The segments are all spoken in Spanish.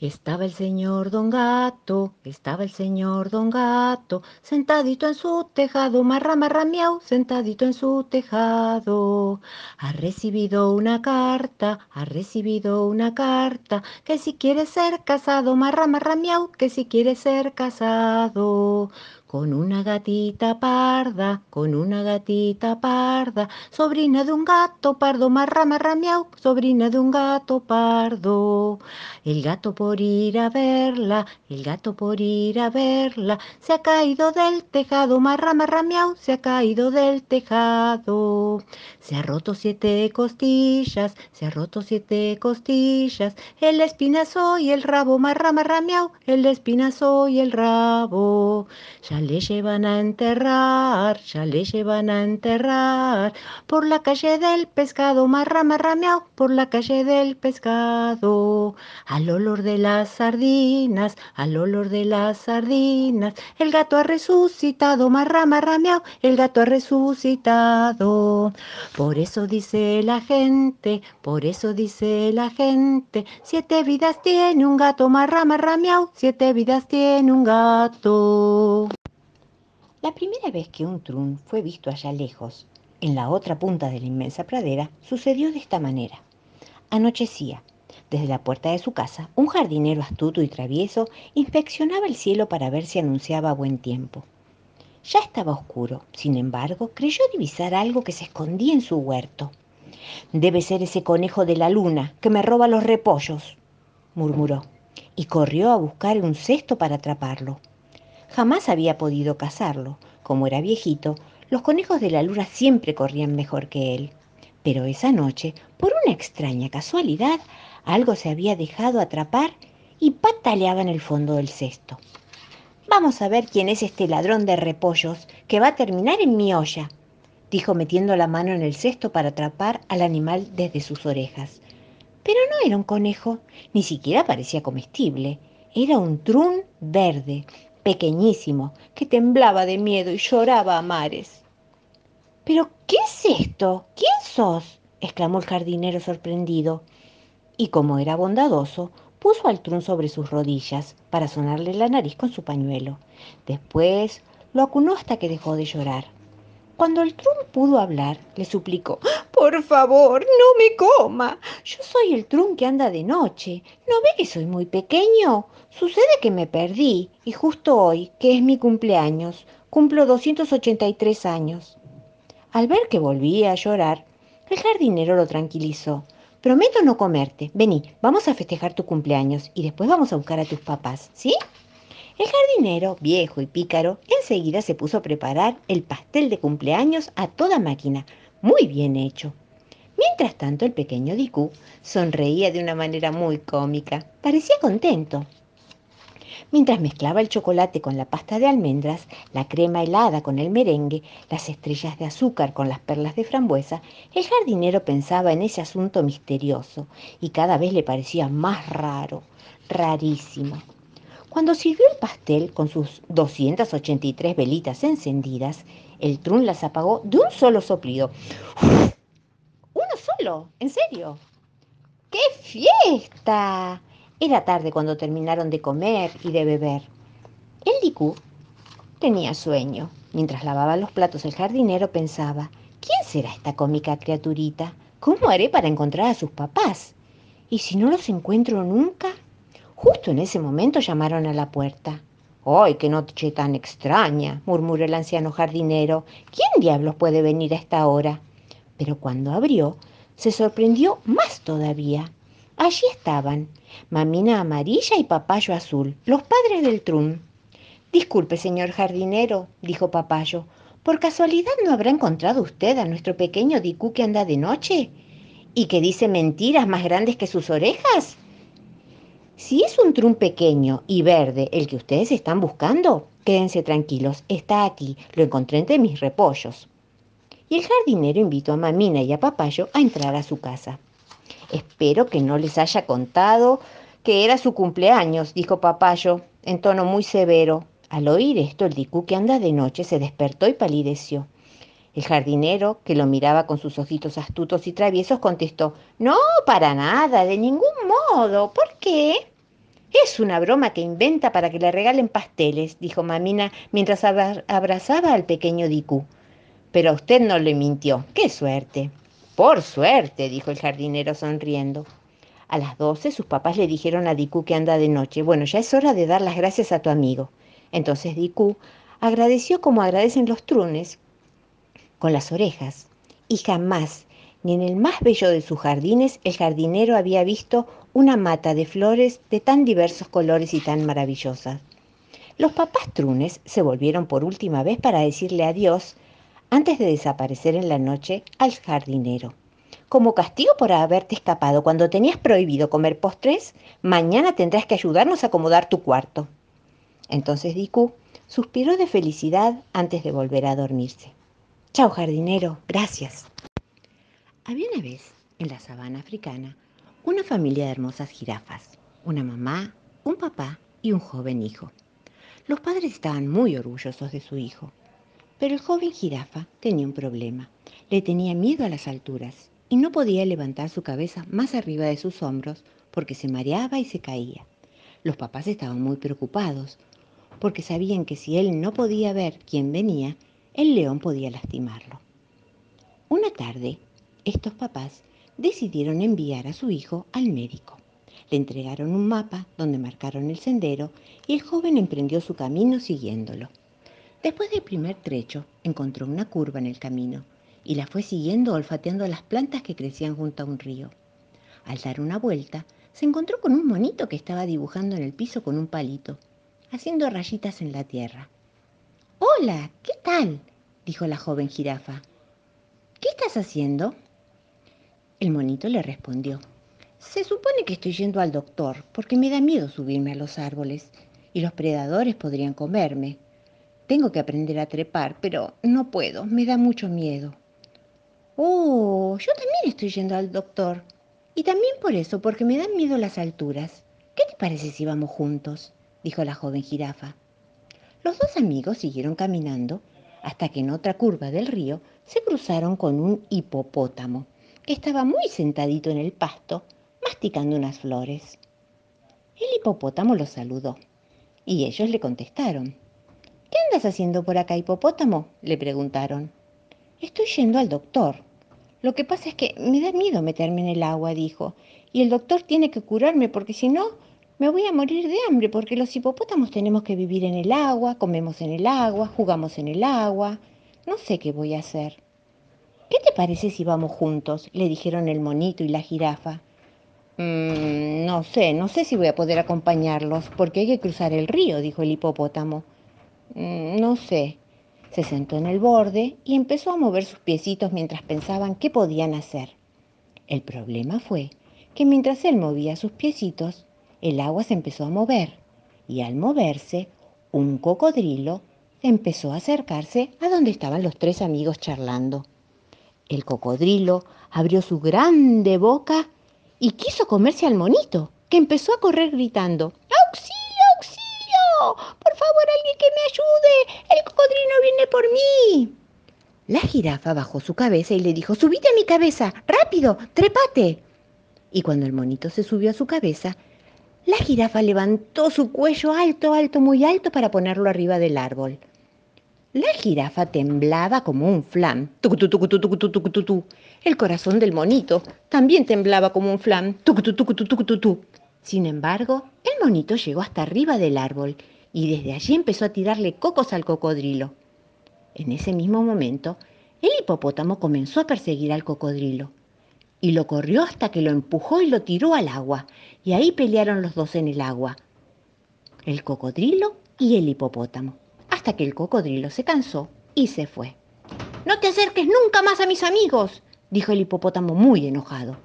Estaba el señor Don Gato, estaba el señor Don Gato, sentadito en su tejado, marra, marra, sentadito en su tejado. Ha recibido una carta, ha recibido una carta, que si quiere ser casado, marra, marra, que si quiere ser casado. Con una gatita parda, con una gatita parda, sobrina de un gato pardo, marra, marra, sobrina de un gato pardo. El gato por ir a verla, el gato por ir a verla, se ha caído del tejado, marra, marra, se ha caído del tejado. Se ha roto siete costillas, se ha roto siete costillas, el espinazo y el rabo, marra, marra, el espinazo y el rabo. Le llevan a enterrar, ya le llevan a enterrar, por la calle del pescado, marra, marra, miau, por la calle del pescado. Al olor de las sardinas, al olor de las sardinas, el gato ha resucitado, marra, marra, miau, el gato ha resucitado. Por eso dice la gente, por eso dice la gente, siete vidas tiene un gato, marra, marra, miau, siete vidas tiene un gato. La primera vez que un trun fue visto allá lejos, en la otra punta de la inmensa pradera, sucedió de esta manera. Anochecía. Desde la puerta de su casa, un jardinero astuto y travieso inspeccionaba el cielo para ver si anunciaba buen tiempo. Ya estaba oscuro, sin embargo, creyó divisar algo que se escondía en su huerto. Debe ser ese conejo de la luna que me roba los repollos, murmuró, y corrió a buscar un cesto para atraparlo. Jamás había podido cazarlo. Como era viejito, los conejos de la luna siempre corrían mejor que él. Pero esa noche, por una extraña casualidad, algo se había dejado atrapar y pataleaba en el fondo del cesto. Vamos a ver quién es este ladrón de repollos que va a terminar en mi olla, dijo metiendo la mano en el cesto para atrapar al animal desde sus orejas. Pero no era un conejo, ni siquiera parecía comestible. Era un trún verde, pequeñísimo, que temblaba de miedo y lloraba a mares. ¿Pero qué es esto? ¿Quién sos? exclamó el jardinero sorprendido. Y como era bondadoso, puso al trun sobre sus rodillas para sonarle la nariz con su pañuelo. Después lo acunó hasta que dejó de llorar. Cuando el trun pudo hablar, le suplicó, Por favor, no me coma. Yo soy el trun que anda de noche. ¿No ve que soy muy pequeño? Sucede que me perdí y justo hoy, que es mi cumpleaños, cumplo 283 años. Al ver que volvía a llorar, el jardinero lo tranquilizó. Prometo no comerte. Vení, vamos a festejar tu cumpleaños y después vamos a buscar a tus papás, ¿sí? El jardinero, viejo y pícaro, enseguida se puso a preparar el pastel de cumpleaños a toda máquina, muy bien hecho. Mientras tanto, el pequeño Dicú sonreía de una manera muy cómica. Parecía contento. Mientras mezclaba el chocolate con la pasta de almendras, la crema helada con el merengue, las estrellas de azúcar con las perlas de frambuesa, el jardinero pensaba en ese asunto misterioso y cada vez le parecía más raro, rarísimo. Cuando sirvió el pastel con sus 283 velitas encendidas, el trun las apagó de un solo soplido. ¡Uno solo! ¿En serio? ¡Qué fiesta! Era tarde cuando terminaron de comer y de beber. El Dicú tenía sueño. Mientras lavaba los platos el jardinero pensaba, ¿quién será esta cómica criaturita? ¿Cómo haré para encontrar a sus papás? ¿Y si no los encuentro nunca? Justo en ese momento llamaron a la puerta. ¡Ay, qué noche tan extraña! murmuró el anciano jardinero. ¿Quién diablos puede venir a esta hora? Pero cuando abrió, se sorprendió más todavía. Allí estaban, mamina amarilla y papayo azul, los padres del trun. Disculpe, señor jardinero, dijo papayo, ¿por casualidad no habrá encontrado usted a nuestro pequeño Dicú que anda de noche? ¿Y que dice mentiras más grandes que sus orejas? Si es un trun pequeño y verde el que ustedes están buscando, quédense tranquilos, está aquí, lo encontré entre mis repollos. Y el jardinero invitó a Mamina y a Papayo a entrar a su casa. Espero que no les haya contado que era su cumpleaños, dijo Papayo, en tono muy severo. Al oír esto, el dicú que anda de noche se despertó y palideció. El jardinero, que lo miraba con sus ojitos astutos y traviesos, contestó, No, para nada, de ningún modo. ¿Por qué? Es una broma que inventa para que le regalen pasteles, dijo Mamina mientras abrazaba al pequeño Dicú. Pero a usted no le mintió. ¡Qué suerte! Por suerte, dijo el jardinero sonriendo. A las doce sus papás le dijeron a Dicú que anda de noche. Bueno, ya es hora de dar las gracias a tu amigo. Entonces Dicú agradeció como agradecen los trunes, con las orejas, y jamás, ni en el más bello de sus jardines, el jardinero había visto una mata de flores de tan diversos colores y tan maravillosas. Los papás trunes se volvieron por última vez para decirle adiós antes de desaparecer en la noche al jardinero. Como castigo por haberte escapado cuando tenías prohibido comer postres, mañana tendrás que ayudarnos a acomodar tu cuarto. Entonces Diku suspiró de felicidad antes de volver a dormirse. Chao, jardinero, gracias. Había una vez, en la sabana africana, una familia de hermosas jirafas, una mamá, un papá y un joven hijo. Los padres estaban muy orgullosos de su hijo, pero el joven jirafa tenía un problema. Le tenía miedo a las alturas y no podía levantar su cabeza más arriba de sus hombros porque se mareaba y se caía. Los papás estaban muy preocupados porque sabían que si él no podía ver quién venía, el león podía lastimarlo. Una tarde, estos papás decidieron enviar a su hijo al médico. Le entregaron un mapa donde marcaron el sendero y el joven emprendió su camino siguiéndolo. Después del primer trecho, encontró una curva en el camino y la fue siguiendo olfateando las plantas que crecían junto a un río. Al dar una vuelta, se encontró con un monito que estaba dibujando en el piso con un palito, haciendo rayitas en la tierra. Hola, ¿qué tal? dijo la joven jirafa. ¿Qué estás haciendo? El monito le respondió. Se supone que estoy yendo al doctor porque me da miedo subirme a los árboles y los predadores podrían comerme. Tengo que aprender a trepar, pero no puedo, me da mucho miedo. Oh, yo también estoy yendo al doctor. Y también por eso, porque me dan miedo las alturas. ¿Qué te parece si vamos juntos? dijo la joven jirafa. Los dos amigos siguieron caminando hasta que en otra curva del río se cruzaron con un hipopótamo que estaba muy sentadito en el pasto, masticando unas flores. El hipopótamo los saludó y ellos le contestaron. ¿Qué andas haciendo por acá, hipopótamo? le preguntaron. Estoy yendo al doctor. Lo que pasa es que me da miedo meterme en el agua, dijo, y el doctor tiene que curarme porque si no, me voy a morir de hambre porque los hipopótamos tenemos que vivir en el agua, comemos en el agua, jugamos en el agua. No sé qué voy a hacer. ¿Qué te parece si vamos juntos? le dijeron el monito y la jirafa. Mm, no sé, no sé si voy a poder acompañarlos, porque hay que cruzar el río, dijo el hipopótamo. Mm, no sé. Se sentó en el borde y empezó a mover sus piecitos mientras pensaban qué podían hacer. El problema fue que mientras él movía sus piecitos, el agua se empezó a mover y al moverse, un cocodrilo empezó a acercarse a donde estaban los tres amigos charlando. El cocodrilo abrió su grande boca y quiso comerse al monito, que empezó a correr gritando, ¡Auxilio, auxilio! Por favor, alguien que me ayude. El cocodrilo viene por mí. La jirafa bajó su cabeza y le dijo, subite a mi cabeza, rápido, trepate. Y cuando el monito se subió a su cabeza, la jirafa levantó su cuello alto, alto, muy alto para ponerlo arriba del árbol. La jirafa temblaba como un flam. El corazón del monito también temblaba como un flam. Sin embargo, el monito llegó hasta arriba del árbol y desde allí empezó a tirarle cocos al cocodrilo. En ese mismo momento, el hipopótamo comenzó a perseguir al cocodrilo y lo corrió hasta que lo empujó y lo tiró al agua, y ahí pelearon los dos en el agua, el cocodrilo y el hipopótamo hasta que el cocodrilo se cansó y se fue. No te acerques nunca más a mis amigos, dijo el hipopótamo muy enojado.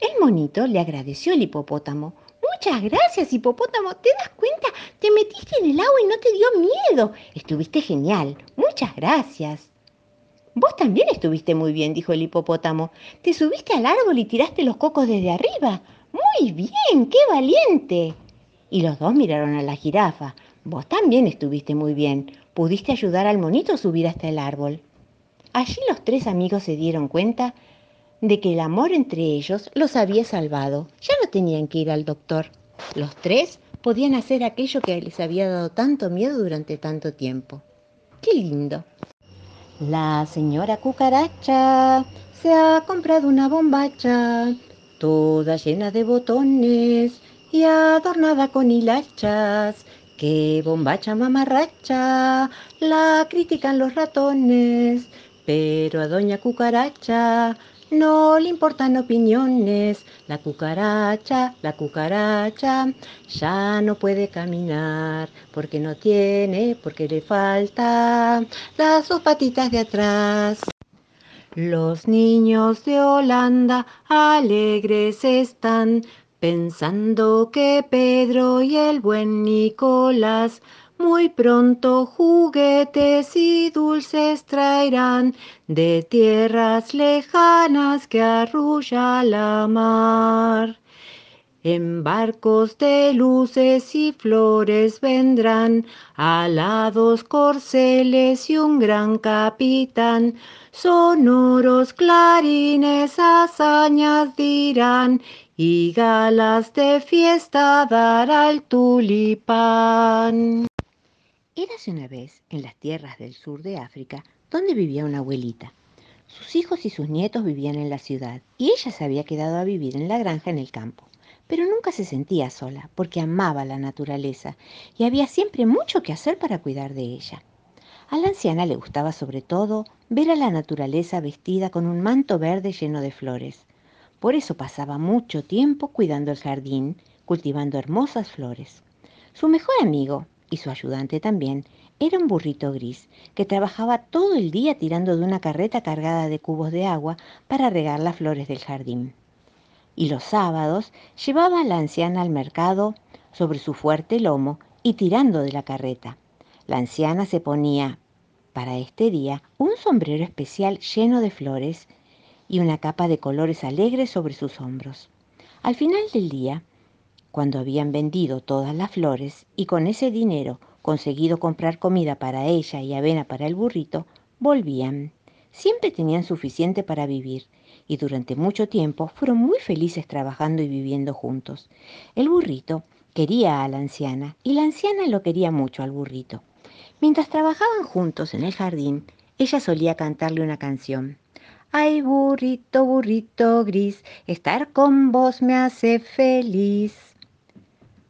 El monito le agradeció al hipopótamo. Muchas gracias, hipopótamo. ¿Te das cuenta? Te metiste en el agua y no te dio miedo. Estuviste genial. Muchas gracias. Vos también estuviste muy bien, dijo el hipopótamo. Te subiste al árbol y tiraste los cocos desde arriba. Muy bien, qué valiente. Y los dos miraron a la jirafa. Vos también estuviste muy bien. Pudiste ayudar al monito a subir hasta el árbol. Allí los tres amigos se dieron cuenta de que el amor entre ellos los había salvado. Ya no tenían que ir al doctor. Los tres podían hacer aquello que les había dado tanto miedo durante tanto tiempo. ¡Qué lindo! La señora cucaracha se ha comprado una bombacha, toda llena de botones y adornada con hilachas. ¡Qué bombacha mamarracha! La critican los ratones, pero a doña cucaracha no le importan opiniones. La cucaracha, la cucaracha, ya no puede caminar porque no tiene, porque le falta las dos patitas de atrás. Los niños de Holanda alegres están, pensando que Pedro y el buen Nicolás muy pronto juguetes y dulces traerán de tierras lejanas que arrulla la mar. En barcos de luces y flores vendrán alados corceles y un gran capitán. Sonoros clarines hazañas dirán y galas de fiesta dará el tulipán. Érase una vez en las tierras del sur de África donde vivía una abuelita. Sus hijos y sus nietos vivían en la ciudad y ella se había quedado a vivir en la granja en el campo. Pero nunca se sentía sola porque amaba la naturaleza y había siempre mucho que hacer para cuidar de ella. A la anciana le gustaba sobre todo ver a la naturaleza vestida con un manto verde lleno de flores. Por eso pasaba mucho tiempo cuidando el jardín, cultivando hermosas flores. Su mejor amigo, y su ayudante también, era un burrito gris que trabajaba todo el día tirando de una carreta cargada de cubos de agua para regar las flores del jardín. Y los sábados llevaba a la anciana al mercado sobre su fuerte lomo y tirando de la carreta. La anciana se ponía para este día un sombrero especial lleno de flores y una capa de colores alegres sobre sus hombros. Al final del día, cuando habían vendido todas las flores y con ese dinero conseguido comprar comida para ella y avena para el burrito, volvían. Siempre tenían suficiente para vivir y durante mucho tiempo fueron muy felices trabajando y viviendo juntos. El burrito quería a la anciana y la anciana lo quería mucho al burrito. Mientras trabajaban juntos en el jardín, ella solía cantarle una canción. Ay, burrito, burrito gris, estar con vos me hace feliz.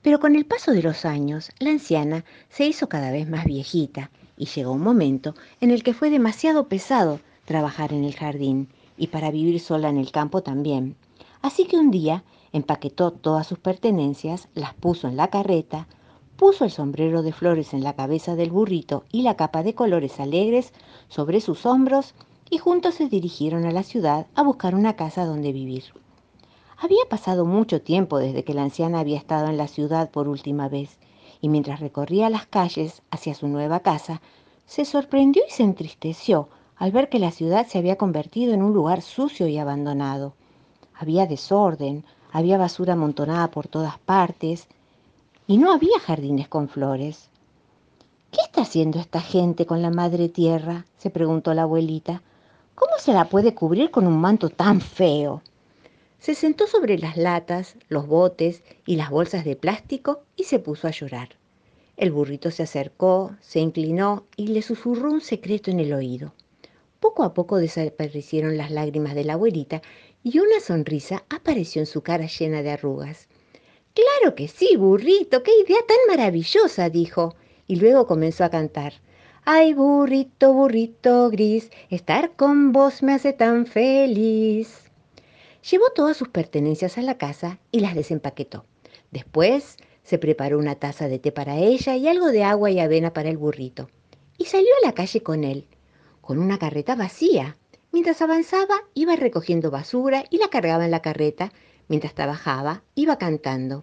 Pero con el paso de los años, la anciana se hizo cada vez más viejita y llegó un momento en el que fue demasiado pesado trabajar en el jardín y para vivir sola en el campo también. Así que un día empaquetó todas sus pertenencias, las puso en la carreta, puso el sombrero de flores en la cabeza del burrito y la capa de colores alegres sobre sus hombros y juntos se dirigieron a la ciudad a buscar una casa donde vivir. Había pasado mucho tiempo desde que la anciana había estado en la ciudad por última vez, y mientras recorría las calles hacia su nueva casa, se sorprendió y se entristeció al ver que la ciudad se había convertido en un lugar sucio y abandonado. Había desorden, había basura amontonada por todas partes, y no había jardines con flores. ¿Qué está haciendo esta gente con la madre tierra? se preguntó la abuelita. ¿Cómo se la puede cubrir con un manto tan feo? Se sentó sobre las latas, los botes y las bolsas de plástico y se puso a llorar. El burrito se acercó, se inclinó y le susurró un secreto en el oído. Poco a poco desaparecieron las lágrimas de la abuelita y una sonrisa apareció en su cara llena de arrugas. Claro que sí, burrito, qué idea tan maravillosa, dijo, y luego comenzó a cantar. Ay, burrito, burrito gris, estar con vos me hace tan feliz. Llevó todas sus pertenencias a la casa y las desempaquetó. Después se preparó una taza de té para ella y algo de agua y avena para el burrito. Y salió a la calle con él, con una carreta vacía. Mientras avanzaba, iba recogiendo basura y la cargaba en la carreta. Mientras trabajaba, iba cantando.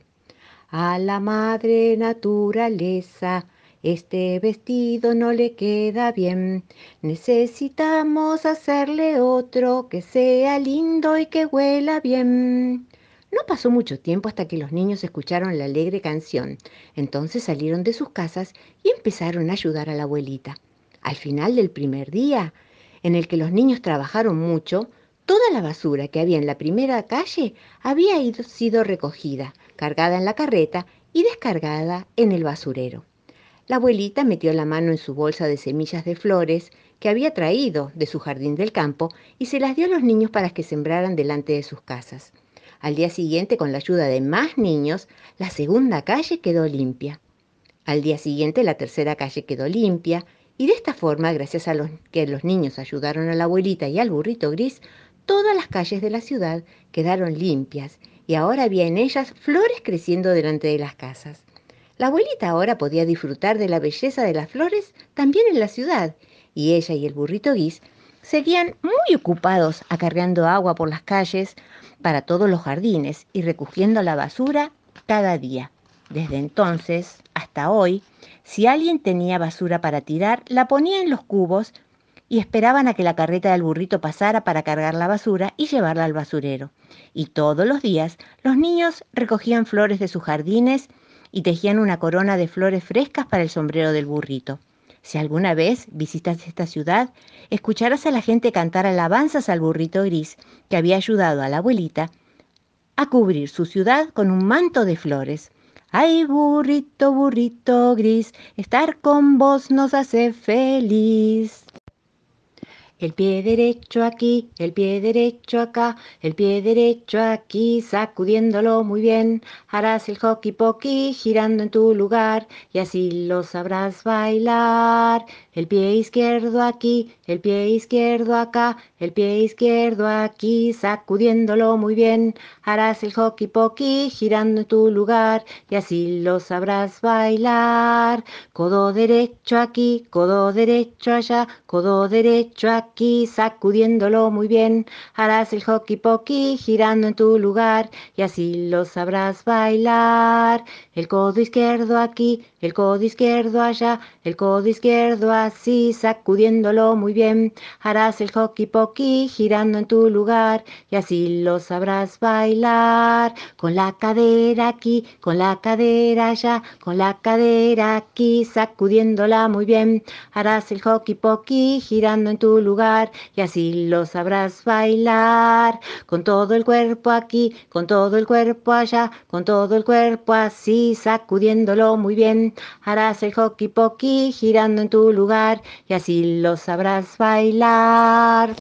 A la madre naturaleza, este vestido no le queda bien. Necesitamos hacerle otro que sea lindo y que huela bien. No pasó mucho tiempo hasta que los niños escucharon la alegre canción. Entonces salieron de sus casas y empezaron a ayudar a la abuelita. Al final del primer día, en el que los niños trabajaron mucho, Toda la basura que había en la primera calle había sido recogida, cargada en la carreta y descargada en el basurero. La abuelita metió la mano en su bolsa de semillas de flores que había traído de su jardín del campo y se las dio a los niños para que sembraran delante de sus casas. Al día siguiente, con la ayuda de más niños, la segunda calle quedó limpia. Al día siguiente, la tercera calle quedó limpia y de esta forma, gracias a los que los niños ayudaron a la abuelita y al burrito gris, todas las calles de la ciudad quedaron limpias y ahora había en ellas flores creciendo delante de las casas. La abuelita ahora podía disfrutar de la belleza de las flores también en la ciudad, y ella y el burrito guis seguían muy ocupados acarreando agua por las calles para todos los jardines y recogiendo la basura cada día. Desde entonces hasta hoy, si alguien tenía basura para tirar, la ponía en los cubos y esperaban a que la carreta del burrito pasara para cargar la basura y llevarla al basurero. Y todos los días los niños recogían flores de sus jardines y tejían una corona de flores frescas para el sombrero del burrito. Si alguna vez visitas esta ciudad, escucharás a la gente cantar alabanzas al burrito gris que había ayudado a la abuelita a cubrir su ciudad con un manto de flores. Ay, burrito, burrito gris, estar con vos nos hace feliz. El pie derecho aquí, el pie derecho acá, el pie derecho aquí, sacudiéndolo muy bien. Harás el hockey pokey girando en tu lugar y así lo sabrás bailar. El pie izquierdo aquí, el pie izquierdo acá, el pie izquierdo aquí, sacudiéndolo muy bien. Harás el hockey pokey girando en tu lugar y así lo sabrás bailar. Codo derecho aquí, codo derecho allá, codo derecho aquí, sacudiéndolo muy bien. Harás el hockey pokey girando en tu lugar y así lo sabrás bailar. El codo izquierdo aquí, el codo izquierdo allá, el codo izquierdo así, sacudiéndolo muy bien. Harás el hockey pokey girando en tu lugar y así lo sabrás bailar. Con la cadera aquí, con la cadera allá, con la cadera aquí, sacudiéndola muy bien. Harás el hockey pokey girando en tu lugar y así lo sabrás bailar. Con todo el cuerpo aquí, con todo el cuerpo allá, con todo el cuerpo así, sacudiéndolo muy bien harás el hockey pokey girando en tu lugar y así lo sabrás bailar.